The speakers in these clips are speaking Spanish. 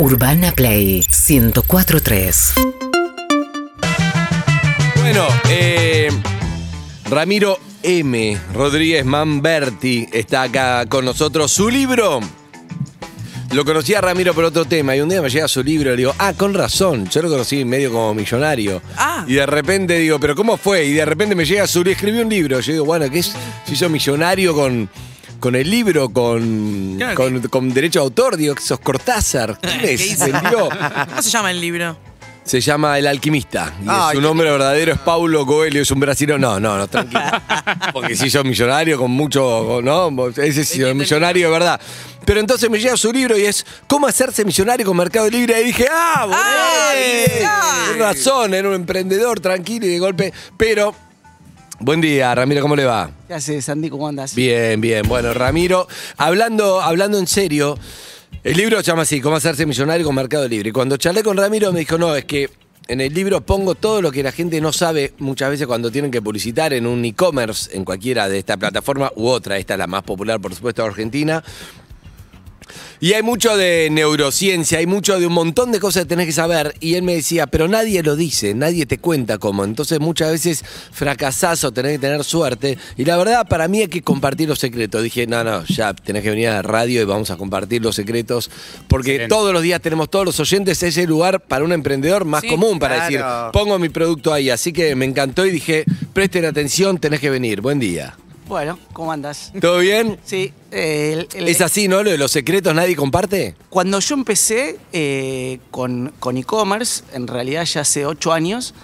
Urbana Play 1043. Bueno, eh, Ramiro M. Rodríguez Manberti está acá con nosotros. Su libro. Lo conocí a Ramiro por otro tema y un día me llega su libro y le digo, ah, con razón, yo lo conocí medio como millonario. Ah. Y de repente digo, pero ¿cómo fue? Y de repente me llega su libro, escribió un libro. Yo digo, bueno, ¿qué es? Se hizo millonario con, con el libro, con, Claro, con, con derecho de autor. Digo, sos Cortázar. ¿Quién ¿Qué es? hizo? Vendió. ¿Cómo se llama el libro? Se llama El Alquimista. Y Ay, su qué nombre verdadero es Paulo Coelho, es un brasileño. No, no, no, tranquilo. Porque si sos millonario con mucho, ¿no? Ese sí es millonario de verdad. Pero entonces me llega su libro y es ¿Cómo hacerse millonario con Mercado Libre? Y dije, ah, boludo, Ah, bien. tienes razón, era un emprendedor tranquilo y de golpe. Pero, buen día, Ramiro, ¿cómo le va? ¿Qué haces, Sandy? ¿Cómo andas? Bien, bien. Bueno, Ramiro, hablando, hablando en serio, el libro se llama así, Cómo hacerse millonario con Mercado Libre. Y cuando charlé con Ramiro me dijo, no, es que en el libro pongo todo lo que la gente no sabe muchas veces cuando tienen que publicitar en un e-commerce, en cualquiera de esta plataforma u otra. Esta es la más popular, por supuesto, de Argentina. Y hay mucho de neurociencia, hay mucho de un montón de cosas que tenés que saber. Y él me decía, pero nadie lo dice, nadie te cuenta cómo. Entonces muchas veces fracasás o tenés que tener suerte. Y la verdad, para mí hay que compartir los secretos. Dije, no, no, ya tenés que venir a la radio y vamos a compartir los secretos. Porque Excelente. todos los días tenemos todos los oyentes ese lugar para un emprendedor más Sí, común para claro. decir, pongo mi producto ahí. Así que me encantó y dije, presten atención, tenés que venir. Buen día. Bueno, ¿cómo andas? ¿Todo bien? Sí, eh, el- el- ¿Es así, no? Lo de los secretos nadie comparte. cuando yo empecé eh, con con e-commerce, en realidad ya hace ocho años,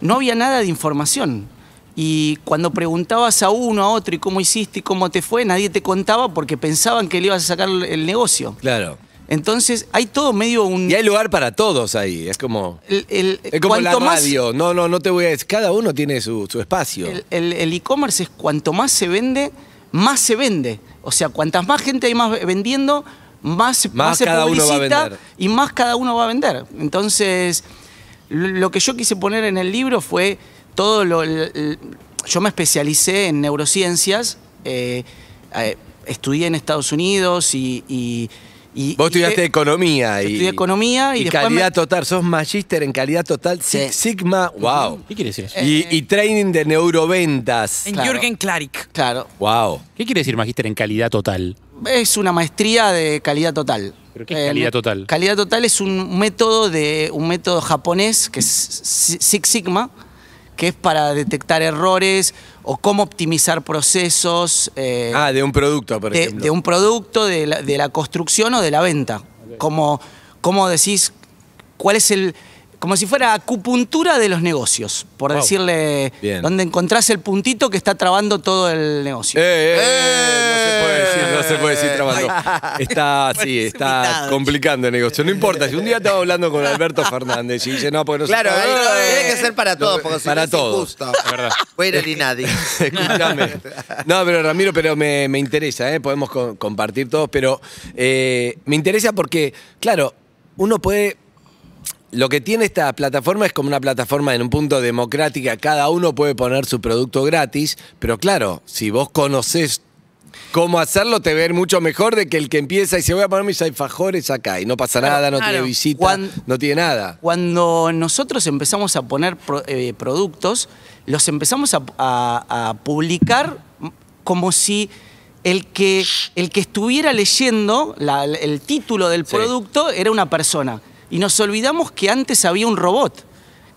no había nada de información. Y cuando preguntabas a uno, a otro, y cómo hiciste y cómo te fue, nadie te contaba porque pensaban que le ibas a sacar el negocio. Claro. Entonces, hay todo medio un... Y hay lugar para todos ahí. Es como. el- el- Es como la más- radio. No, no, no te voy a decir. Cada uno tiene su, su espacio. El- e-commerce es cuanto más se vende, más se vende. O sea, cuantas más gente hay más vendiendo, más, Más se cada uno va a publicita vender. y más cada uno va a vender. Entonces, lo que yo quise poner en el libro fue todo lo... yo me especialicé en neurociencias, eh, eh, estudié en Estados Unidos y... y- y- Vos y- estudiaste economía y. estudié economía y después calidad me- total. Sos magíster en calidad total. Sí. Six Sigma. Wow. ¿Qué quiere decir eso? Y, y training de neuroventas. En Claro. Jürgen Klarik. Claro, Wow. ¿Qué quiere decir magíster en calidad total? Es una maestría de calidad total. ¿Pero qué es calidad total? Calidad total es un método de un método japonés que es Six Sigma, que es para detectar errores o cómo optimizar procesos eh, Ah, de un producto, por de, ejemplo. de un producto, de la, de la construcción o de la venta. Como, cómo decís cuál es el como si fuera acupuntura de los negocios, por Wow. decirle, Bien. donde encontrás el puntito que está trabando todo el negocio. Eh, eh, eh, no se puede decir, no se puede decir. Está, sí, está complicando el negocio. No importa, si un día estaba hablando con Alberto Fernández y dice, no, porque no se Claro, puede. eh, tiene que ser para todos, porque si Para no es todos. injusto. Verdad. Bueno, ni nadie. Escúchame. No, pero Ramiro, pero me, me interesa, ¿eh? podemos co- compartir todos, pero eh, me interesa porque, claro, uno puede. Lo que tiene esta plataforma es como una plataforma en un punto democrática, cada uno puede poner su producto gratis, pero claro, si vos conocés cómo hacerlo, te ver mucho mejor de que el que empieza y se voy a poner mis alfajores acá y no pasa nada, no claro. tiene visita, no tiene nada. Cuando nosotros empezamos a poner pro- eh, productos, los empezamos a, a- a publicar como si el que, el que estuviera leyendo la- el título del Sí. producto era una persona. Y nos olvidamos que antes había un robot,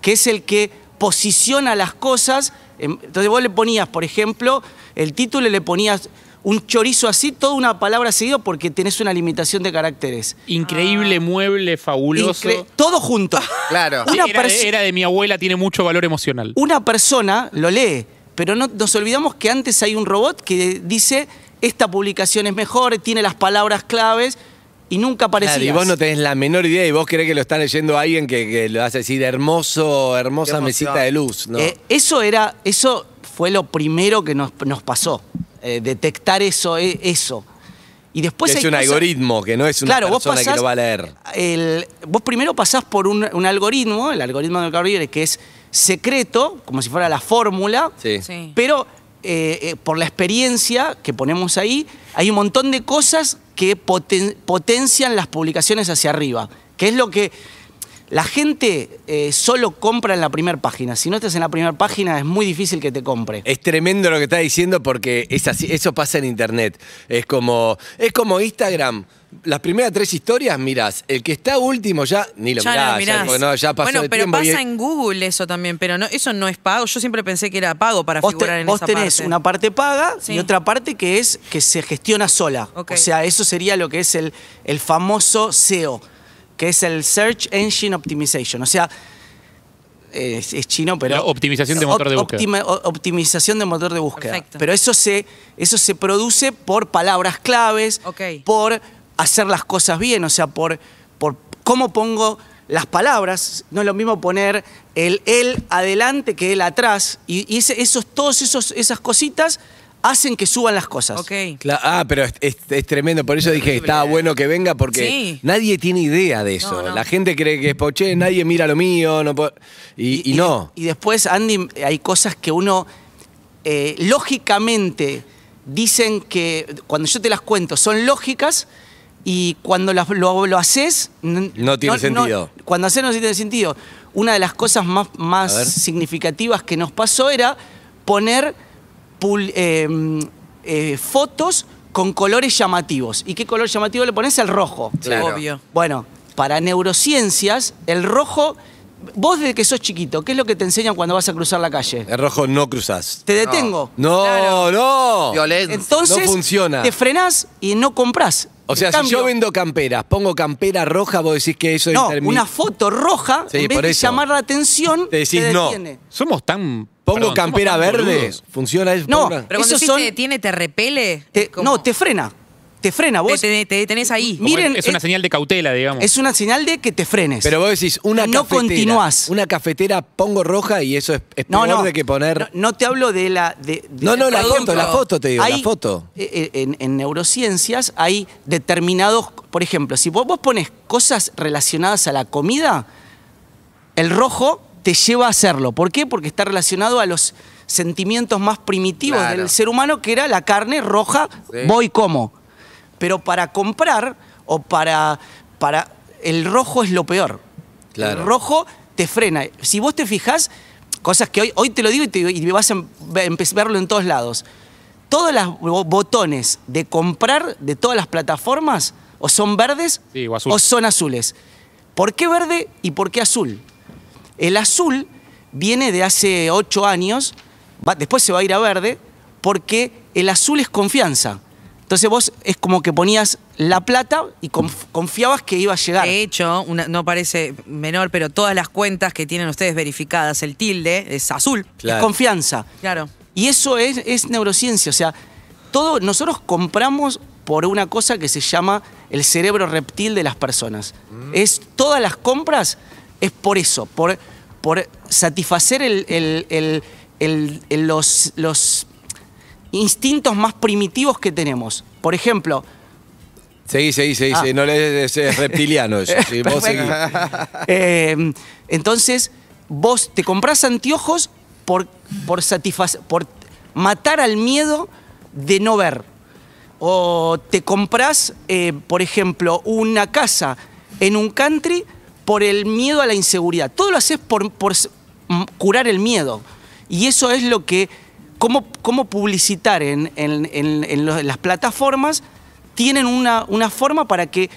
que es el que posiciona las cosas. Em, Entonces vos le ponías, por ejemplo, el título y le ponías un chorizo así, toda una palabra seguido porque tenés una limitación de caracteres. Increíble mueble, fabuloso. Incre- todo junto. Claro. Una era, era de mi abuela, tiene mucho valor emocional. una persona lo lee, pero no, nos olvidamos que antes hay un robot que dice esta publicación es mejor, tiene las palabras claves y nunca aparecía. Claro, y vos no tenés la menor idea y vos creés que lo está leyendo alguien que, que lo hace decir hermoso, hermosa mesita de luz, ¿no? Eh, eso era, eso fue lo primero que nos, nos pasó, eh, detectar eso, eh, eso. Y después que es un cosas- algoritmo, que no es una Claro, vos persona que lo va a leer. el- vos primero pasás por un, un algoritmo, el algoritmo de Libre, que es secreto, como si fuera la fórmula, Sí. Sí. pero eh, eh, por la experiencia que ponemos ahí, hay un montón de cosas que poten- potencian las publicaciones hacia arriba, que es lo que la gente eh, solo compra en la primera página. Si no estás en la primera página es muy difícil que te compre. Es tremendo lo que está diciendo porque es así, eso pasa en internet. Es como, es como Instagram. Las primeras tres historias, mirás, el que está último ya ni lo Ya mirás, mirás. porque no, ya pasó bueno, el pero tiempo. pasa en Google eso también, pero no, eso no es pago. Yo siempre pensé que era pago para Vos, te- figurar en vos esa tenés parte. una parte paga Sí. y otra parte que es que se gestiona sola. O sea, eso sería lo que es el, el famoso SEO, que es el Search Engine Optimization. O sea, es, es chino, pero... La optimización de motor de búsqueda. optima- optimización de motor de búsqueda. Perfecto. Pero eso se, eso se produce por palabras claves, por hacer las cosas bien, o sea, por, por cómo pongo las palabras. No es lo mismo poner el él adelante que él atrás. Y, y ese- esos, todos esos, esas cositas hacen que suban las cosas. Ok. Cla- ah, pero es, es- es tremendo. Por eso dije que estaba bueno que venga porque Sí. nadie tiene idea de eso. No, no. La gente cree que es poché, nadie mira lo mío. No y, y no. Y después, Andy, hay cosas que uno, eh, lógicamente, dicen que, cuando yo te las cuento, son lógicas y cuando las- lo, lo haces... n- No tiene sentido. cuando haces no tiene sentido. Una de las cosas más, A ver. más significativas que nos pasó era poner pul- eh, eh, fotos con colores llamativos. ¿Y qué color llamativo le pones? El rojo. Claro. Obvio. Bueno, para neurociencias, el rojo, vos desde que sos chiquito, ¿qué es lo que te enseñan cuando vas a cruzar la calle? El rojo no cruzás. Te detengo. No, Claro. no. Violencia. Entonces, No funciona. te frenás y no compras. O sea, si yo vendo camperas, pongo campera roja, vos decís que eso No, intermi- una foto roja, Sí, en vez por de eso. llamar la atención, Te decís te no. Somos tan. Pongo perdón, somos campera tan verde, boludos. funciona eso. No, Pero cuando Esos decís son- te detiene, te repele. No, te frena. Te frena. Vos, te- te detenés ahí. Como Miren, es una es- señal de cautela, digamos. es una señal de que te frenes. Pero vos decís, una No cafetera. continuás. Una cafetera pongo roja y eso es, es no, peor no, de que poner. No, no te hablo de la. De, de- No, no, la por foto, la foto te digo, la hay- foto. eh, eh, En, en neurociencias hay determinados. Por ejemplo, si vos, vos pones cosas relacionadas a la comida, el rojo te lleva a hacerlo. ¿Por qué? Porque está relacionado a los sentimientos más primitivos Claro. del ser humano, que era la carne roja, Sí. voy como. Pero para comprar o para, para. El rojo es lo peor. Claro. El rojo te frena. Si vos te fijás, cosas que hoy, hoy te lo digo y, te, y vas a verlo en todos lados. Todos los bo- botones de comprar de todas las plataformas o son verdes Sí, o azul. son azules. ¿Por qué verde y por qué azul? El azul viene de hace ocho años, va- después se va a ir a verde, porque el azul es confianza. Entonces vos es como que ponías la plata y conf- confiabas que iba a llegar. De hecho, una- no parece menor, pero todas las cuentas que tienen ustedes verificadas, el tilde es azul. Claro. Es confianza. Claro. Y eso es, es neurociencia. O sea, todo, nosotros compramos por una cosa que se llama el cerebro reptil de las personas. Es, todas las compras es por eso, por, por satisfacer el- el- el- el- el- los, los instintos más primitivos que tenemos. Por ejemplo, Seguí, seguí, seguí, Ah. No es, es reptiliano eso. sí, vos seguí. Eh, entonces, vos te comprás anteojos por, por, por matar al miedo de no ver. O te comprás, eh, por ejemplo, una casa en un country por el miedo a la inseguridad. Todo lo haces por, curar el miedo. Y eso es lo que, cómo, cómo publicitar en, las plataformas, tienen una, una forma para que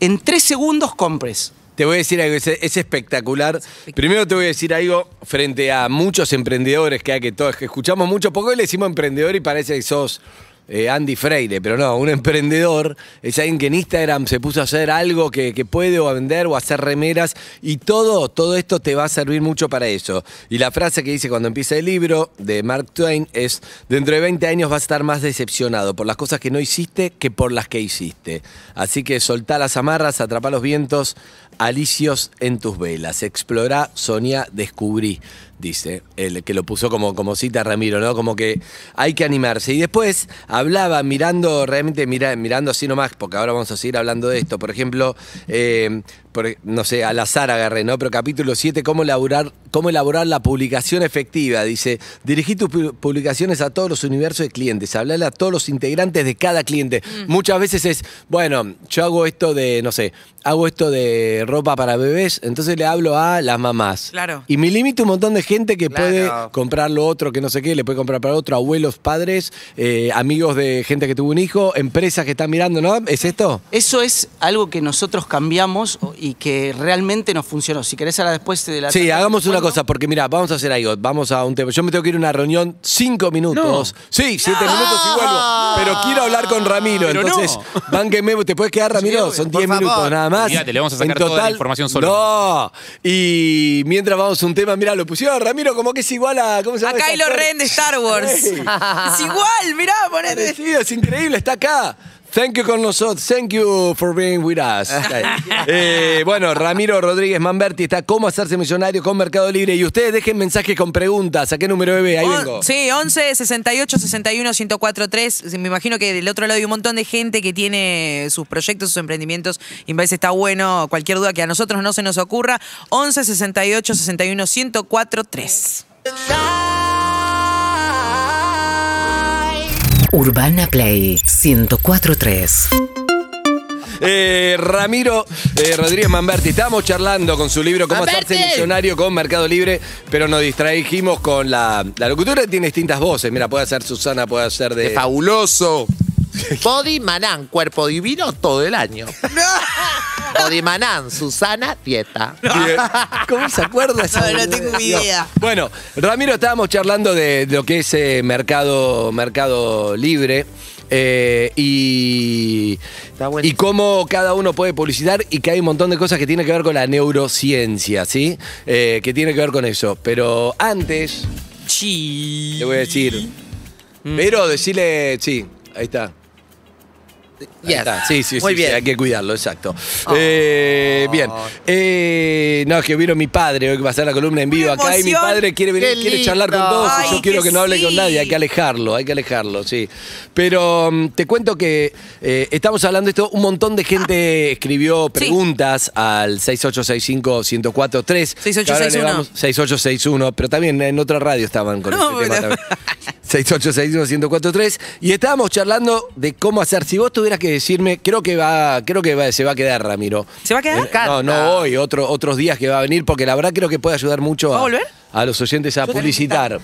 en tres segundos compres. Te voy a decir algo, es, es espectacular. Primero te voy a decir algo frente a muchos emprendedores que hay que todos, que escuchamos mucho, porque hoy le decimos emprendedor y parece que sos eh, Andy Freire, pero no, un emprendedor es alguien que en Instagram se puso a hacer algo que, puede o a vender o a hacer remeras y todo, todo esto te va a servir mucho para eso. Y la frase que dice cuando empieza el libro de Mark Twain es, dentro de 20 años vas a estar más decepcionado por las cosas que no hiciste que por las que hiciste. Así que soltá las amarras, atrapá los vientos, alicios en tus velas. Explorá, soñá, descubrí, dice, el que lo puso como, como cita Ramiro, ¿no? Como que hay que animarse. Y después hablaba mirando, realmente mira, mirando así nomás, porque ahora vamos a seguir hablando de esto. Por ejemplo, eh, por no sé, al azar agarré, ¿no? Pero capítulo 7, cómo elaborar, cómo elaborar la publicación efectiva. Dice, dirigí tus pu- publicaciones a todos los universos de clientes, hablarle a todos los integrantes de cada cliente. Muchas veces es, bueno, yo hago esto de, no sé, hago esto de ropa para bebés, entonces le hablo a las mamás. Claro. Y me limito un montón de gente que Claro. puede comprar lo otro, que no sé qué, le puede comprar para otro, abuelos, padres, eh, amigos de gente que tuvo un hijo, empresas que están mirando, ¿no? ¿Es esto? Eso es algo que nosotros cambiamos y que realmente nos funcionó. Si querés ahora después de la... Sí, hagamos una cosa, porque mira, vamos a hacer algo, vamos a un tema. Yo me tengo que ir a una reunión cinco minutos. Sí, siete minutos y vuelvo. Pero quiero hablar con Ramiro, Pero entonces, no. ¿te puedes quedar, Ramiro? Son diez favor. minutos nada más. Olvídate, le vamos a sacar En toda la información solo. No. Y mientras vamos a un tema, mira, lo pusieron Ramiro como que es igual a. ¿Cómo se A llama? ese Kylo? Ren de Star Wars. Ey. es igual, mirá, ponete. Parecido, es increíble, está acá. Thank you con nosotros. Thank you for being with us. Eh, bueno, Ramiro Rodríguez Manberti está cómo hacerse millonario con Mercado Libre. Y ustedes dejen mensajes con preguntas. ¿A qué número bebé? Ahí On- vengo. Sí, 11 68 61 104 3. Me imagino que del otro lado hay un montón de gente que tiene sus proyectos, sus emprendimientos. Y me parece está bueno cualquier duda que a nosotros no se nos ocurra. 11 68 61 104 Urbana Play 1043. Eh, Ramiro eh, Rodríguez Manberti, estábamos charlando con su libro Cómo ¡Manberti! hacerse millonario con Mercado Libre, pero nos distrajimos con la, la locutora tiene distintas voces. Mira, puede ser Susana, puede ser de. ¡Qué fabuloso! Body Manán, cuerpo divino todo el año. Body Manán, Susana, dieta. ¿Cómo se acuerda esa No, no boludez? tengo ni idea. Bueno, Ramiro, estábamos charlando de lo que es eh, mercado, mercado libre. eh, y, Está bueno. y cómo cada uno puede publicitar y que hay un montón de cosas que tienen que ver con la neurociencia, ¿sí? Eh, que tiene que ver con eso. Pero antes, Chi. le voy a decir. Pero decirle, sí, ahí está. Yes. Sí, sí, Muy sí, bien. sí, hay que cuidarlo, exacto. Eh, bien. Eh, no, es que vieron mi padre hoy que va a hacer la columna en vivo acá y mi padre quiere venir, Qué quiere charlar con todos y yo quiero que que no hable con nadie, hay que alejarlo, hay que alejarlo, sí. Pero mm, te cuento que eh, estamos hablando de esto, un montón de gente escribió preguntas al 6865-1043. 6861. 6861, pero también en otra radio estaban con No, este tema pero- también. 6861-1043 y estábamos charlando de cómo hacer. Si vos tuvieras que decirme, creo que va, creo que va- se va a quedar Ramiro. ¿Se va a quedar? Eh, No, no hoy, otro, otros días que va a venir, porque la verdad creo que puede ayudar mucho ¿Va a a, los oyentes a publicitar.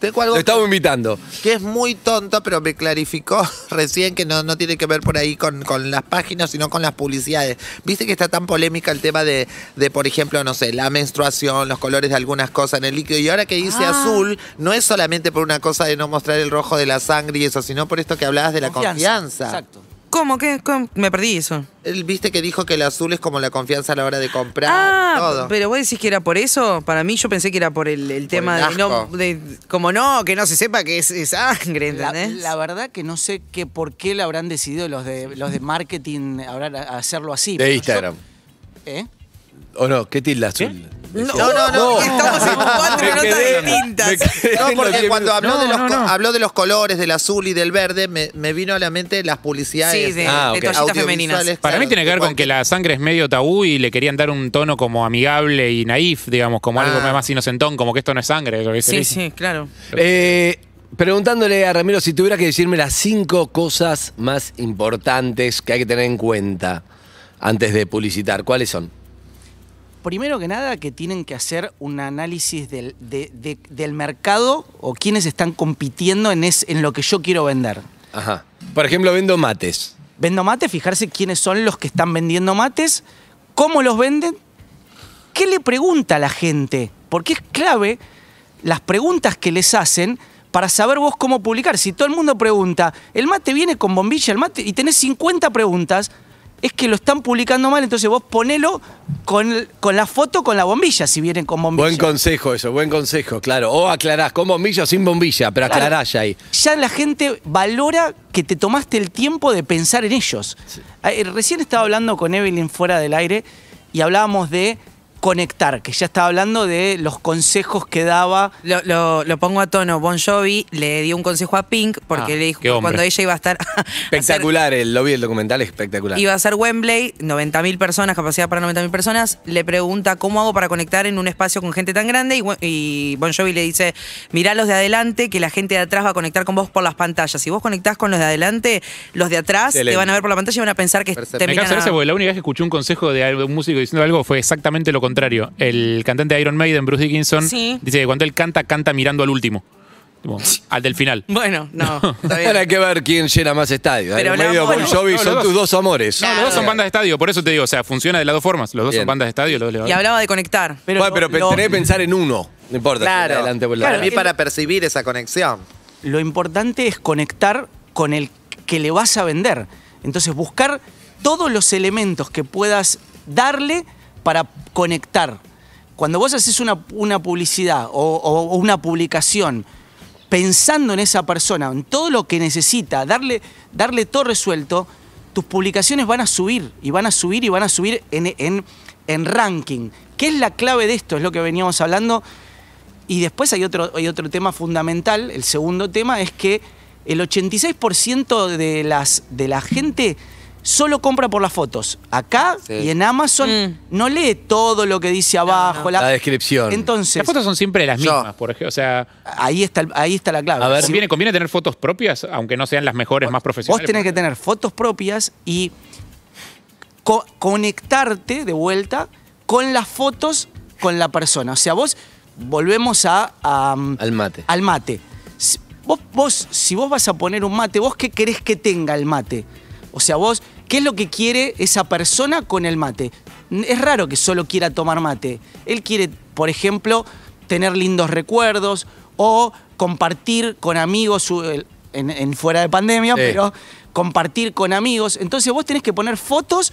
Tengo algo Lo estamos invitando. que es muy tonto, pero me clarificó recién que no, no tiene que ver por ahí con, con las páginas, sino con las publicidades. Viste que está tan polémica el tema de, de, por ejemplo, no sé, la menstruación, los colores de algunas cosas en el líquido. Y ahora que dice Ah. azul, no es solamente por una cosa de no mostrar el rojo de la sangre y eso, sino por esto que hablabas de la confianza. Exacto. ¿Cómo? ¿Qué? ¿Cómo? Me perdí eso. Él viste que dijo que el azul es como la confianza a la hora de comprar, Ah, todo. pero vos decís que era por eso. Para mí yo pensé que era por el, el tema el de, no, de- como no, que no se sepa que es, es sangre, La, ¿entendés? la verdad que no sé qué por qué le habrán decidido los de los de marketing habrán hacerlo así. De yo- Instagram. ¿Eh? ¿O no? ¿Qué tilda azul? No, no, no. Estamos en cuatro Me notas quedé- distintas. No, porque cuando habló, No, de los, no, co- no. habló de los colores, del azul y del verde, me, me vino a la mente las publicidades Sí, de, Ah, de ok. toallitas femeninas. Para mí tiene que ver con que la sangre es medio tabú y le querían dar un tono como amigable y naif, digamos, como algo Ah. más inocentón, como que esto no es sangre. lo que se Sí, sí, claro. Eh, preguntándole a Ramiro si tuviera que decirme las cinco cosas más importantes que hay que tener en cuenta antes de publicitar, ¿cuáles son? Primero que nada, que tienen que hacer un análisis del, de- de- del mercado o quiénes están compitiendo en, es, en lo que yo quiero vender. Ajá. Por ejemplo, vendo mates. Vendo mates, fijarse quiénes son los que están vendiendo mates, cómo los venden, qué le pregunta a la gente, porque es clave las preguntas que les hacen para saber vos cómo publicar. Si todo el mundo pregunta, el mate viene con bombilla, el mate, y tenés 50 preguntas, es que lo están publicando mal, entonces vos ponelo con, con la foto con la bombilla, si vienen con bombilla. Buen consejo eso, buen consejo, claro. O aclarás, con bombilla o sin bombilla, pero Claro. aclarás ya ahí. ya la gente valora que te tomaste el tiempo de pensar en ellos. Eh, Recién estaba hablando con Evelyn fuera del aire y hablábamos de conectar, que ya estaba hablando de los consejos que daba. Lo, lo- lo pongo a tono. Bon Jovi le dio un consejo a Pink porque Ah, le dijo cuando ella iba a estar. a hacer- Espectacular, el, lo vi el documental, es espectacular. Iba a ser Wembley, 90.000 personas, capacidad para 90.000 personas. Le pregunta cómo hago para conectar en un espacio con gente tan grande. Y, Bon Jovi le dice: Mirá los de adelante, que la gente de atrás va a conectar con vos por las pantallas. Si vos conectás con los de adelante, los de atrás Excelente. te van a ver por la pantalla y van a pensar que te Me porque la única vez que escuché un consejo de un músico diciendo algo fue exactamente lo contrario. El cantante de Iron Maiden, Bruce Dickinson, Sí. dice que cuando él canta, canta mirando al último. Tipo, al del final. Bueno, no, está bien. Ahora hay que ver quién llena más estadios. Pero Iron Maiden o hablamos- Bon Jovi No, no, son los tus dos. dos amores. No, los dos son bandas de estadio, por eso te digo, o sea, funciona de las dos formas. Los dos Bien. son bandas de estadio, los dos le va Y bien. hablaba de conectar. Pero, bueno, pero lo, tenés que pensar en uno. No importa. Claro, adelante mí para percibir esa conexión. lo importante es conectar con el que le vas a vender. Entonces, buscar todos los elementos que puedas darle para conectar. Cuando vos haces una, una publicidad o, una publicación pensando en esa persona, en todo lo que necesita, darle, darle todo resuelto, tus publicaciones van a subir y van a subir y van a subir en, en- en ranking. ¿Qué es la clave de esto? Es lo que veníamos hablando. Y después hay otro, hay otro tema fundamental, el segundo tema es que el 86% de, las, de la gente solo compra por las fotos. Acá Sí. y en Amazon Mm. no lee todo lo que dice abajo. La descripción. Entonces, Las fotos son siempre las mismas, por ejemplo. O sea, ahí, está, ahí está la clave. A ver. Si conviene, conviene tener fotos propias, aunque no sean las mejores, más Vos profesionales. tenés que tener fotos propias y co- conectarte de vuelta con las fotos con la persona. O sea, vos volvemos a, a, um, Al mate. al mate. Vos, vos, si vos vas a poner un mate, ¿vos qué querés que tenga el mate? O sea, vos, ¿qué es lo que quiere esa persona con el mate? Es raro que solo quiera tomar mate. Él quiere, por ejemplo, tener lindos recuerdos o compartir con amigos en, en fuera de pandemia, Sí. pero compartir con amigos. Entonces vos tenés que poner fotos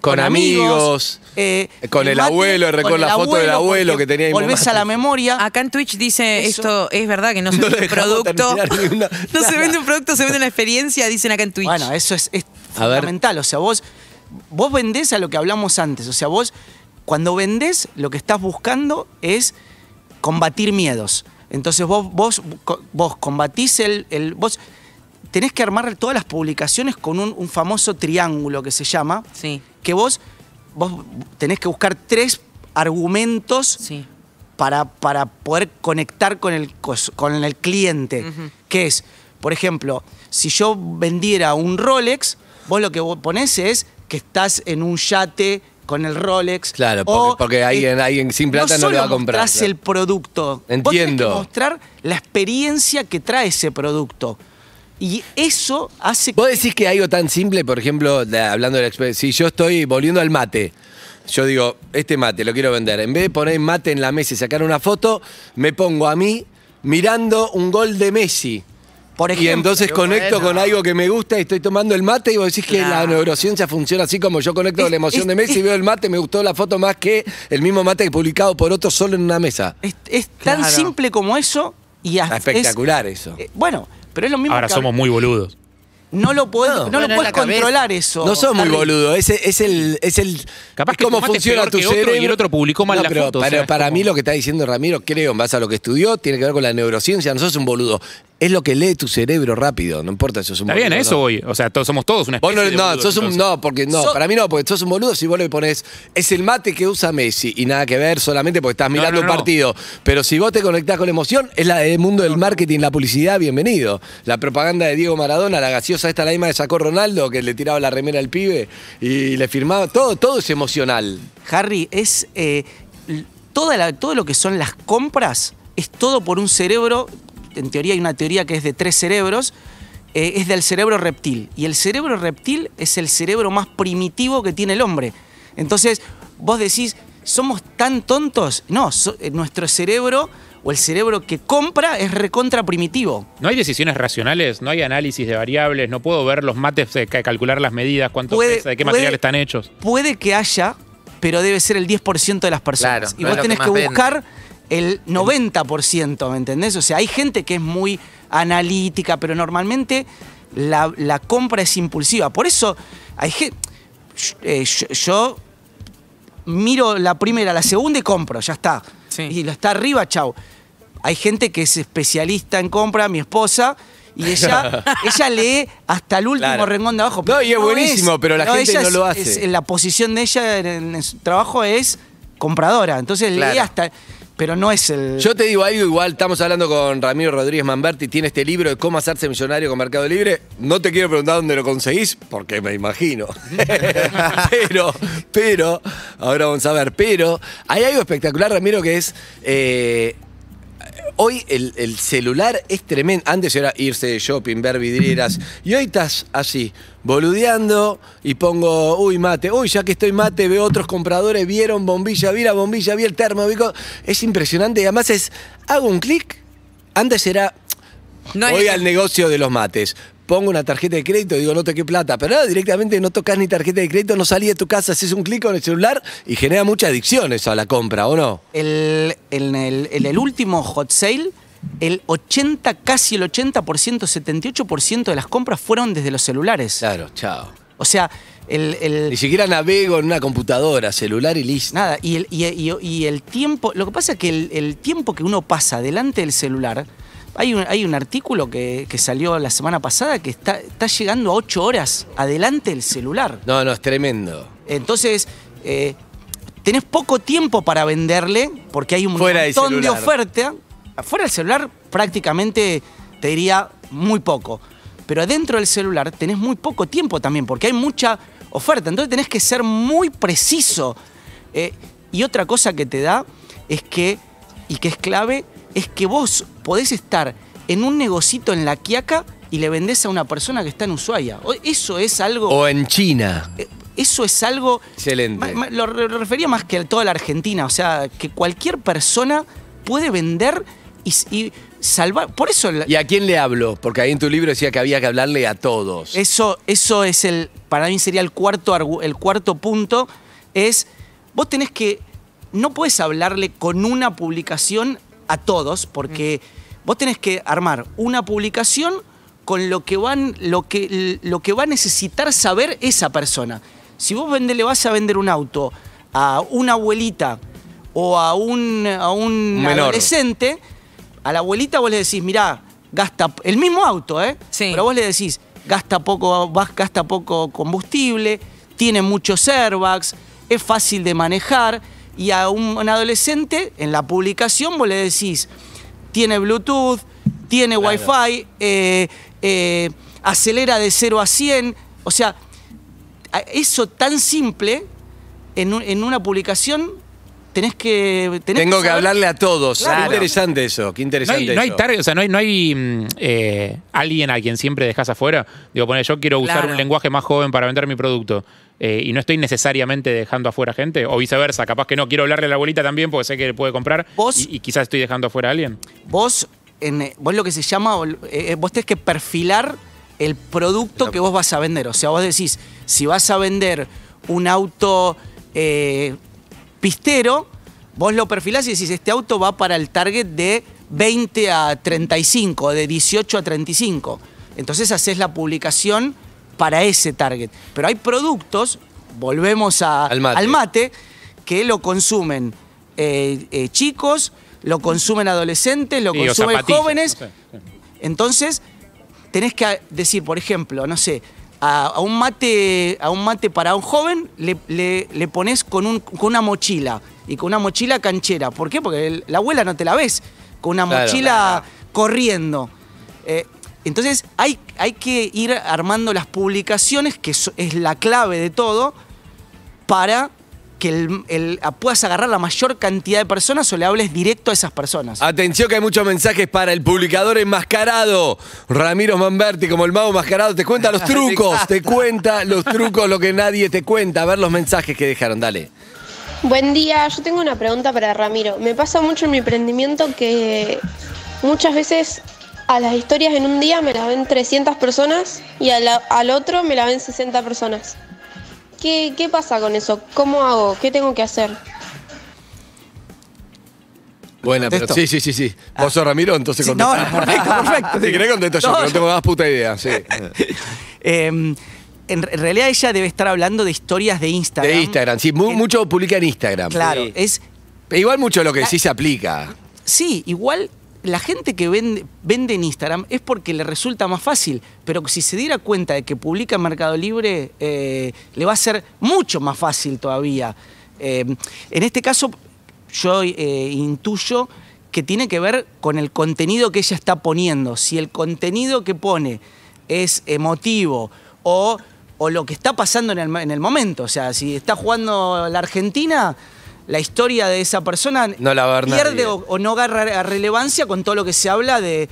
Con amigos, eh, con el abuelo, recuerdo la foto del abuelo que tenía. Volvés a la memoria. Acá en Twitch dice Eso- esto, es verdad que no se No vende un producto. una- no se vende un producto, se vende una experiencia, dicen acá en Twitch. Bueno, eso es, es A ver. fundamental. O sea, vos, vos vendés a lo que hablamos antes. O sea, vos, cuando vendés, lo que estás buscando es combatir miedos. Entonces vos, vos, vos combatís el, el- Vos tenés que armar todas las publicaciones con un, un famoso triángulo que se llama. Sí, Que vos, vos tenés que buscar tres argumentos sí. para, para poder conectar con el, con el cliente. Que es, por ejemplo, si yo vendiera un Rolex, vos lo que vos ponés es que estás en un yate con el Rolex. Claro, porque- o, porque alguien- alguien sin plata no solo le va a comprar, mostrás claro. el producto. Vos tenés Entiendo. que mostrar la experiencia que trae ese producto. Y eso hace Vos decís que algo tan simple, por ejemplo, de- hablando de la experiencia, si yo estoy volviendo al mate, yo digo, este mate lo quiero vender, en vez de poner mate en la mesa y sacar una foto, me pongo a mí mirando un gol de Messi. Por y ejemplo, entonces qué conecto bueno. con algo que me gusta y estoy tomando el mate y vos decís que la Claro. neurociencia funciona así como yo conecto con la Es- emoción de es- Messi y es- veo el mate, me gustó la foto más que el mismo mate publicado por otro solo en una mesa. es, es tan Claro. simple como eso y hasta espectacular eso. eh, bueno, pero es lo mismo Ahora que somos muy boludos. No lo podés, No. no, Bueno, lo es puedes controlar eso. No sos muy boludo, ese es el, es el Capaz que cómo funciona peor tu que otro y cerebro. el otro publicó mal No, la pero, foto, o pero sea, es para como- mí lo que está diciendo Ramiro, creo, en base a lo que estudió, tiene que ver con la neurociencia. No sos un boludo. Es lo que lee tu cerebro rápido. No importa si sos un Está boludo. bien, a eso no. voy. O sea, todos, somos todos una especie no, de no, sos un, no, porque no, So- para mí no, porque sos un boludo si vos le pones, es el mate que usa Messi y nada que ver solamente porque estás mirando no, no. un partido. Pero si vos te conectás con la emoción, es la del mundo del marketing, la publicidad, bienvenido. La propaganda de Diego Maradona, la gaseosa esta, la misma que sacó Ronaldo, que le tiraba la remera al pibe y le firmaba, todo, todo es emocional. Harry, es eh, toda todo lo que son las compras es todo por un cerebro. En teoría hay una teoría que es de tres cerebros. eh, es del cerebro reptil. Y el cerebro reptil es el cerebro más primitivo que tiene el hombre. Entonces, vos decís, ¿somos tan tontos? No, eh, nuestro cerebro o el cerebro que compra es recontra primitivo. No hay decisiones racionales, no hay análisis de variables, no puedo ver los mates, eh, ca- calcular las medidas, cuánto Puede- pesa, de qué puede- material están hechos. Puede que haya, pero debe ser el 10% de las personas. Claro, y no vos tenés que que, más vende. buscar el 90%, ¿me entendés? O sea, hay gente que es muy analítica, pero normalmente la, la compra es impulsiva. Por eso hay gente... yo, miro la primera, la segunda y compro, ya está. Sí. Y lo está arriba, chau. Hay gente que es especialista en compra, mi esposa, y ella, ella lee hasta el último Claro. rengón de abajo. No, y es buenísimo, pero la gente no es- lo hace. es- la posición de ella en, en su trabajo es compradora. Entonces lee hasta. Pero no es el. Yo te digo algo igual, estamos hablando con Ramiro Rodríguez Manberti, tiene este libro de cómo hacerse millonario con Mercado Libre. No te quiero preguntar dónde lo conseguís, porque me imagino. pero, pero, ahora vamos a ver, pero hay algo espectacular, Ramiro, que es... eh, Hoy el, el celular es tremendo. Antes era irse de shopping, ver vidrieras. Y hoy estás así, boludeando y pongo, uy, mate. Uy, ya que estoy mate, veo otros compradores, vieron bombilla, vi la bombilla, vi el termo. vi Es impresionante. Y además es, hago un clic. Antes era, No voy al negocio de los mates. Pongo una tarjeta de crédito, digo, no toqué plata. Pero ahora directamente no tocas ni tarjeta de crédito, no salí de tu casa, haces un clic con el celular y genera mucha adicción eso a la compra, ¿o no? el, en el, el último hot sale, el 80, casi el 80%, 78% de las compras fueron desde los celulares. Claro, chao. O sea, el, el- Ni siquiera navego en una computadora, celular y listo. nada, y el, y, y- y el tiempo, lo que pasa es que el, el tiempo que uno pasa delante del celular, hay un, hay un artículo que, que salió la semana pasada que está, está llegando a 8 horas adelante del celular. No, no, es tremendo. Entonces, eh, tenés poco tiempo para venderle, porque hay un Fuera montón de oferta. Fuera del celular, prácticamente te diría muy poco. Pero dentro del celular tenés muy poco tiempo también, porque hay mucha oferta. Entonces tenés que ser muy preciso. Eh, y otra cosa que te da es que, y que es clave, es que vos podés estar en un negocito en La Quiaca y le vendés a una persona que está en Ushuaia. Eso es algo... O en China. Eh, Eso es algo. Excelente. Lo re- lo refería más que a toda la Argentina. O sea, que cualquier persona puede vender y, y salvar. Por eso. la- ¿Y a quién le hablo? Porque ahí en tu libro decía que había que hablarle a todos. Eso, eso es el. Para mí sería el cuarto, el cuarto punto. Es. Vos tenés que. No puedes hablarle con una publicación a todos, porque vos tenés que armar una publicación con lo que, van, lo, que, lo que va a necesitar saber esa persona. Si vos vende- le vas a vender un auto a una abuelita o a un, a un menor. adolescente, a la abuelita vos le decís, mirá, gasta el mismo auto, ¿eh? Sí. Pero vos le decís, gasta poco, vas- gasta poco combustible, tiene muchos airbags, es fácil de manejar. Y a un, un adolescente, en la publicación, vos le decís, tiene Bluetooth, tiene Wi-Fi, eh, eh, acelera de 0 a 100. O sea, eso tan simple, en, un- en una publicación, tenés que. tenés Tengo que hablarle a todos. Claro. Qué interesante eso, qué No interesante hay, no hay eso. target, o sea, no hay, no hay mm, eh, alguien a quien siempre dejas afuera. Digo, poner, yo quiero usar Claro. un lenguaje más joven para vender mi producto. Eh, y no estoy necesariamente dejando afuera gente. O viceversa, capaz que no quiero hablarle a la abuelita también porque sé que puede comprar. Vos- y, y quizás estoy dejando afuera a alguien. vos, en, eh, vos lo que se llama, eh, vos tenés que perfilar el producto que vos vas a vender. O sea, vos decís, si vas a vender un auto eh, pistero, vos lo perfilás y decís, este auto va para el target de 20 a 35, de 18 a 35. Entonces haces la publicación para ese target. Pero hay productos, volvemos a- Al mate. al mate, que lo consumen eh, eh, chicos, lo consumen adolescentes, lo Sí, consumen jóvenes. no sé, sí. Entonces, tenés que decir, por ejemplo, no sé, a, a un mate, a un mate para un joven le, le- le pones con, un- con una mochila y con una mochila canchera. ¿Por qué? Porque el- la abuela no te la ves con una Claro, mochila corriendo. Eh, entonces hay, hay que ir armando las publicaciones, que es la clave de todo, para que el- el- puedas agarrar la mayor cantidad de personas o le hables directo a esas personas. Atención que hay muchos mensajes para el publicador enmascarado. Ramiro Manberti, como el mago enmascarado, te cuenta los trucos, te cuenta los trucos, lo que nadie te cuenta. A ver los mensajes que dejaron, dale. Buen día, yo tengo una pregunta para Ramiro. Me pasa mucho en mi emprendimiento que muchas veces a las historias en un día me las ven 300 personas y la- al otro me la ven 60 personas. ¿Qué, ¿Qué pasa con eso? ¿Cómo hago? ¿Qué tengo que hacer? Buena, pero sí, sí, sí, sí. ¿Vos sos Ramiro? Entonces Sí, no, perfecto, perfecto. Si querés contesto yo, No, pero no tengo más puta idea. Sí. Eh, en, realidad ella debe estar hablando de historias de Instagram. De Instagram, sí, mu- mucho publica en Instagram. Claro, Sí. es Igual mucho de lo que sí se aplica. Sí, igual la gente que vende, vende en Instagram es porque le resulta más fácil, pero si se diera cuenta de que publica en Mercado Libre, eh, le va a ser mucho más fácil todavía. Eh, en este caso, yo eh, intuyo que tiene que ver con el contenido que ella está poniendo. Si el contenido que pone es emotivo o, o lo que está pasando en el, en el momento, o sea, si está jugando la Argentina, la historia de esa persona No la pierde o, o no agarra relevancia con todo lo que se habla de,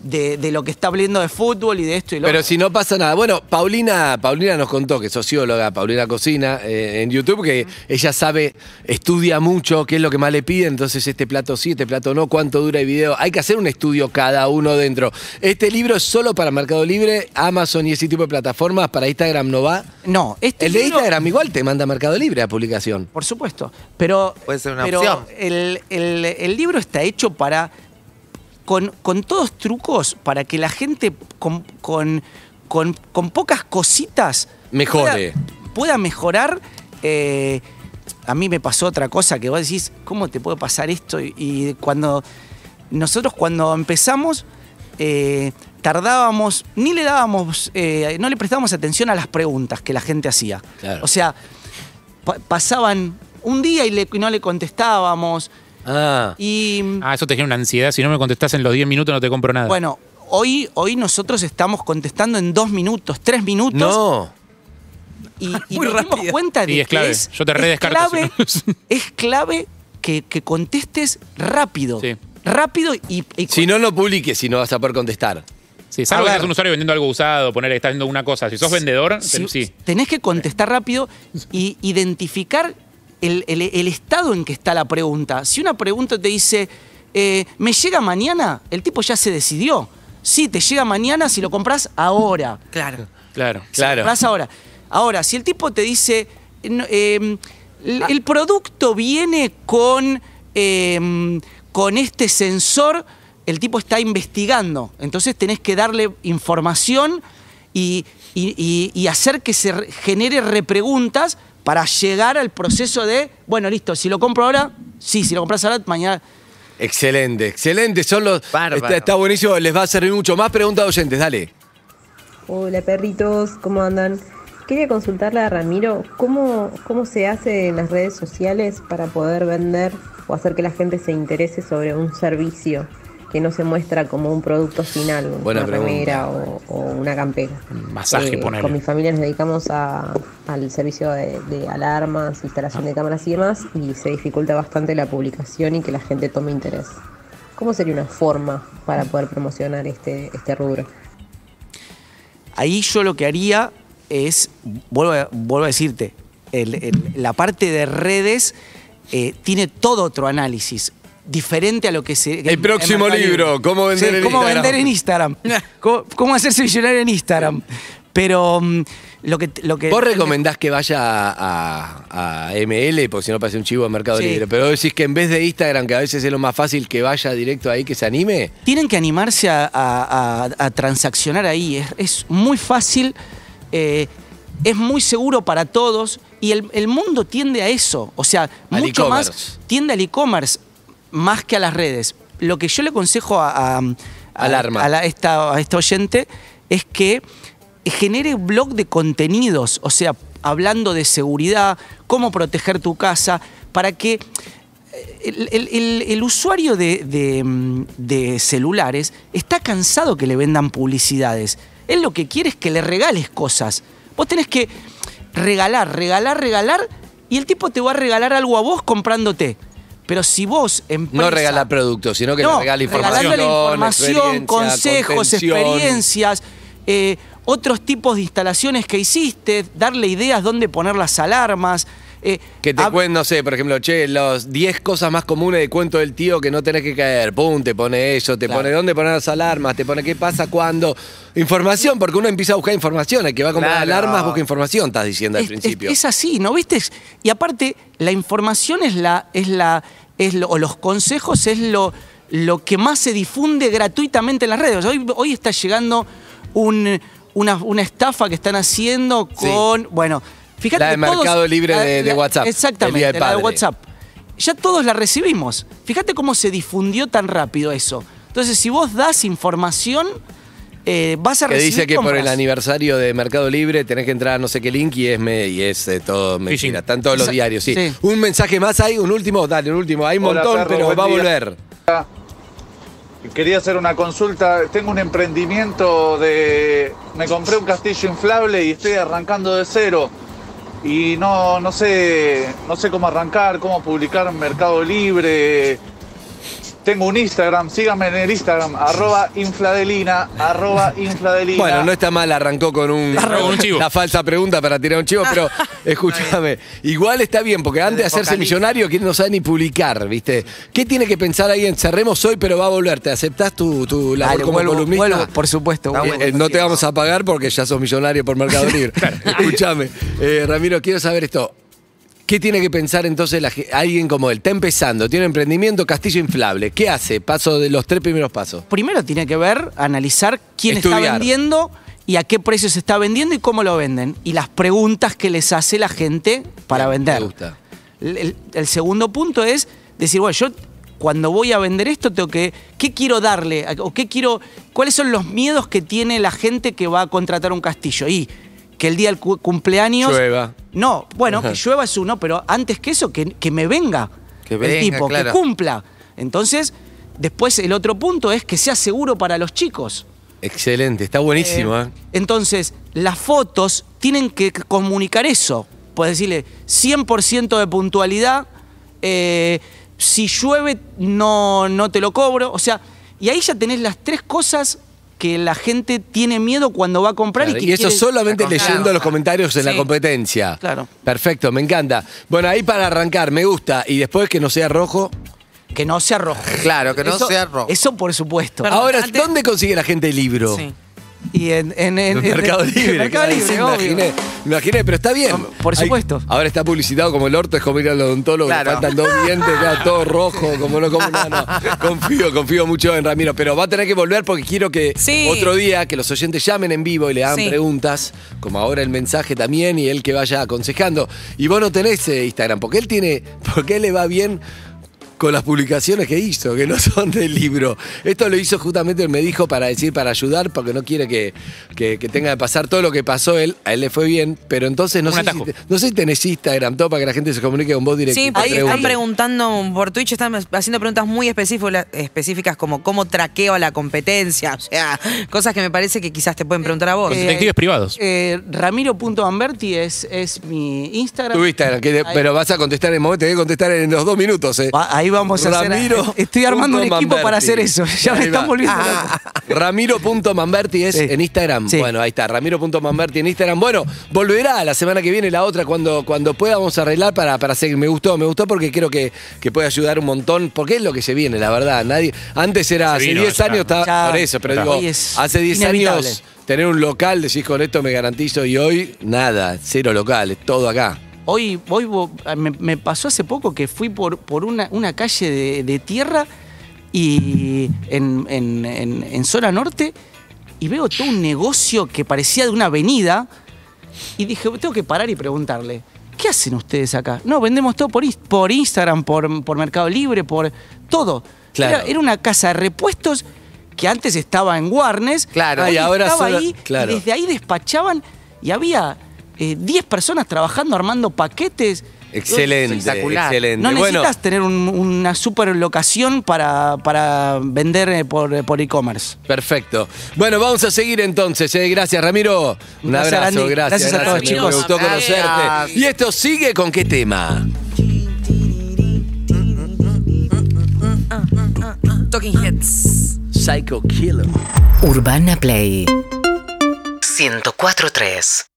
de- de lo que está hablando de fútbol y de esto y lo Pero otro. si no pasa nada. Bueno, Paulina, Paulina nos contó que es socióloga, Paulina Cocina, eh, en YouTube, que ella sabe, estudia mucho qué es lo que más le piden, entonces este plato sí, este plato no, cuánto dura el video. Hay que hacer un estudio cada uno dentro. Este libro es solo para Mercado Libre, Amazon y ese tipo de plataformas, para Instagram no va. No, este El de Instagram igual te manda Mercado Libre a publicación. Por supuesto. Pero, Puede ser una pero opción. El, el- el libro está hecho para. Con, con todos trucos para que la gente con, con, con- con pocas cositas Mejore. pueda, pueda mejorar. eh, a mí me pasó otra cosa que vos decís, ¿cómo te puede pasar esto? Y, y cuando nosotros cuando empezamos, eh, tardábamos, ni le dábamos, eh, no le prestábamos atención a las preguntas que la gente hacía. Claro. O sea, pa- pasaban un día y, le- y no le contestábamos. Ah. Y Ah, eso te genera una ansiedad. Si no me contestás en los 10 minutos no te compro nada. bueno, hoy, hoy nosotros estamos contestando en dos minutos, tres minutos. No. Y, y Muy nos dimos rápido. cuenta de Sí, es que clave. es, Yo te es redescarto, clave, si no. es clave que, que contestes rápido. Sí. Rápido y, y Si no, no publiques, si no vas a poder contestar. Sí, salvo A que ver. seas un usuario vendiendo algo usado, poner que estás haciendo una cosa. Si sos vendedor, si- sí. tenés que contestar rápido y identificar el, el- el estado en que está la pregunta. Si una pregunta te dice, eh, ¿me llega mañana? El tipo ya se decidió. Sí, te llega mañana si lo compras ahora. Claro. Claro. Si lo Claro. compras ahora. Ahora, si el tipo te dice, eh, el, el producto viene con, eh, con este sensor, el tipo está investigando. Entonces tenés que darle información y, y- y- y hacer que se re- genere repreguntas para llegar al proceso de, bueno, listo, si lo compro ahora, sí, si lo compras ahora, mañana. Excelente, excelente. Son los. Está, está buenísimo, les va a servir mucho más. Pregunta de oyentes, dale. Hola perritos, ¿cómo andan? Quería consultarle a Ramiro cómo, cómo se hace en las redes sociales para poder vender o hacer que la gente se interese sobre un servicio que no se muestra como un producto final, Buena una remera o, o una campera. Masaje, Eh. Con mi familia nos dedicamos a- al servicio de, de alarmas, instalación de cámaras y demás, y se dificulta bastante la publicación y que la gente tome interés. ¿Cómo sería una forma para poder promocionar este, este rubro? Ahí yo lo que haría es, vuelvo a, vuelvo a decirte, el- el- la parte de redes eh, tiene todo otro análisis. Diferente a lo que se. El próximo libro, cómo vender en cómo Instagram. vender en Instagram. cómo, cómo hacerse visionario en Instagram. Pero mm, lo que. Lo que Vos recomendás que vaya a, a ML, porque si no parece un chivo de Mercado Sí. Libre. Pero decís que en vez de Instagram, que a veces es lo más fácil, que vaya directo ahí, que se anime. Tienen que animarse a, a- a- a transaccionar ahí. Es, es muy fácil, eh, es muy seguro para todos y el, el mundo tiende a eso. O sea, Al mucho más tiende al e-commerce más que a las redes. Lo que yo le aconsejo a, a- a- Alarma. a la- esta, a esta oyente es que genere blog de contenidos, o sea, hablando de seguridad, cómo proteger tu casa, para que el, el- el- el usuario de, de, mm, de celulares está cansado que le vendan publicidades. Él lo que quiere es que le regales cosas. Vos tenés que regalar, regalar, regalar, y el tipo te va a regalar algo a vos comprándote. Pero si vos, empresa, No regalar productos, sino que no, le regala información. información, consejos, contención. experiencias, eh, otros tipos de instalaciones que hiciste, darle ideas dónde poner las alarmas. Eh, Que te cuenten, no sé, por ejemplo, che, los 10 cosas más comunes de cuento del tío que no tenés que caer. Pum, te pone eso, te Claro. pone dónde poner las alarmas, te pone qué pasa cuando. Información, porque uno empieza a buscar información. El que va a comprar Claro. alarmas busca información, estás diciendo al es, principio. es así, ¿no viste? Y aparte, la información es la, es la, es lo, o los consejos es lo, lo que más se difunde gratuitamente en las redes. Hoy, hoy está llegando un, una, una estafa que están haciendo con. Bueno, fíjate. La de que todos- Mercado Libre de- de WhatsApp, el Exactamente, Día la de. WhatsApp. Ya todos la recibimos. Fíjate cómo se difundió tan rápido eso. Entonces, si vos das información, eh, vas a Que recibir dice que por el aniversario de Mercado Libre tenés que entrar a no sé qué link y es, me, y es eh, todo mentira. Están todos los diarios, sí. Sí. Un mensaje más hay, un último, dale, un último. Hay un montón, perro, pero va a día. volver. Quería hacer una consulta. Tengo un emprendimiento de. Me compré un castillo inflable y estoy arrancando de cero. Y no, no sé, no sé cómo arrancar, cómo publicar en Mercado Libre. Tengo un Instagram, síganme en el Instagram, arroba infladelina, arroba infladelina. Bueno, no está mal, arrancó con un, un chivo. la falsa pregunta para tirar un chivo, pero escúchame, igual está bien, porque antes de hacerse millonario, que no sabe ni publicar, ¿viste? ¿Qué tiene que pensar ahí en cerremos hoy, pero va a volver? ¿Te aceptás tu, tu labor Dale, como vuelvo, columnista? vuelvo, por supuesto. Eh, eh, no te vamos a pagar porque ya sos millonario por Mercado Libre. Escúchame, eh, Ramiro, quiero saber esto. ¿Qué tiene que pensar entonces la alguien como él? Está empezando, tiene emprendimiento, castillo inflable. ¿Qué hace? Paso de los tres primeros pasos. Primero tiene que ver, analizar quién está vendiendo y a qué precio se está vendiendo y cómo lo venden. Y las preguntas que les hace la gente para Bien, vender. me gusta. El, el- el segundo punto es decir, bueno, yo cuando voy a vender esto tengo que, ¿qué quiero darle? ¿O qué quiero, cuáles son los miedos que tiene la gente que va a contratar un castillo? Y que el día del cu- cumpleaños... Llueva. No, bueno, Ajá. que llueva es uno, pero antes que eso, que, que me venga. Que el venga, tipo, claro. que cumpla. Entonces, después el otro punto es que sea seguro para los chicos. Excelente, está buenísimo. Eh, ¿eh? Entonces, las fotos tienen que comunicar eso. Puedes decirle 100% de puntualidad, eh, si llueve no, no te lo cobro. O sea, y ahí ya tenés las tres cosas que la gente tiene miedo cuando va a comprar Claro, y y, que eso quiere- solamente Claro. leyendo los comentarios en la competencia. Claro. Perfecto, me encanta. Bueno, ahí para arrancar, me gusta. Y después que no sea rojo. que no sea rojo. Claro, que no Eso- sea rojo. Eso por supuesto. Perdón, Ahora, antes- ¿dónde consigue la gente el libro? Sí. Y en, en, en- En Mercado Libre. Mercado claro, Libre, obvio. imaginé, pero está bien. Por Hay- supuesto. ahora está publicitado como el orto, es como ir al odontólogo, Claro. le faltan dos dientes, todo rojo, como no, como no, no. Confío, confío mucho en Ramiro, pero va a tener que volver porque quiero que Sí. otro día que los oyentes llamen en vivo y le hagan Sí. preguntas, como ahora el mensaje también, y él que vaya aconsejando. Y vos no tenés eh, Instagram, porque él tiene, porque él le va bien con las publicaciones que hizo, que no son del libro. Esto lo hizo justamente, él me dijo para decir, para ayudar, porque no quiere que, que- que tenga que pasar todo lo que pasó él. A él le fue bien, pero entonces no, Un sé si, atajo. te- no sé si tenés Instagram, todo para que la gente se comunique con vos Sí, directamente. ahí están preguntando por Twitch, están haciendo preguntas muy específicas, específicas como cómo traqueo a la competencia, o sea, cosas que me parece que quizás te pueden preguntar a vos. Eh, Detectives privados. Eh, Ramiro.amberti es, es mi Instagram. Tu Instagram, que pero vas a contestar en el momento, te voy a contestar en los dos minutos. Eh. Va- Ahí vamos a hacer. Ramiro Estoy armando un equipo para hacer eso. Ya me Ahí están va. volviendo Ah, loco. Ramiro.mamberti es Sí. en Instagram. Sí. Bueno, ahí está, Ramiro.mamberti en Instagram. Bueno, volverá la semana que viene la otra cuando, cuando pueda vamos a arreglar para, para seguir. Me gustó, me gustó porque creo que, que puede ayudar un montón, porque es lo que se viene, la verdad. Nadie, antes era, hace vino, 10 ya. años estaba Ya. por eso, pero digo, es hace 10 inevitable. años tener un local, decís con esto me garantizo, y hoy nada, cero local, es todo acá. Hoy, hoy vo- me, me pasó hace poco que fui por, por una, una calle de, de tierra y en, en- en- en zona norte y veo todo un negocio que parecía de una avenida y dije, tengo que parar y preguntarle, ¿qué hacen ustedes acá? No, vendemos todo por, por Instagram, por, por Mercado Libre, por todo. Claro. Era, era una casa de repuestos que antes estaba en Warnes. Claro. Ah, y ahora estaba solo- ahí claro. y desde ahí despachaban y había eh, 10 personas trabajando armando paquetes. Excelente, Espectacular. excelente. No bueno, necesitas tener un- una super locación para, para vender eh, por, por e-commerce. Perfecto. Bueno, vamos a seguir entonces. ¿eh? Gracias, Ramiro. Un abrazo, Andy. gracias. Gracias a todos, chicos. Me gustó Gracias. conocerte. Y esto sigue con qué tema. Talking Heads. Psycho Killer. Urbana Play 104.3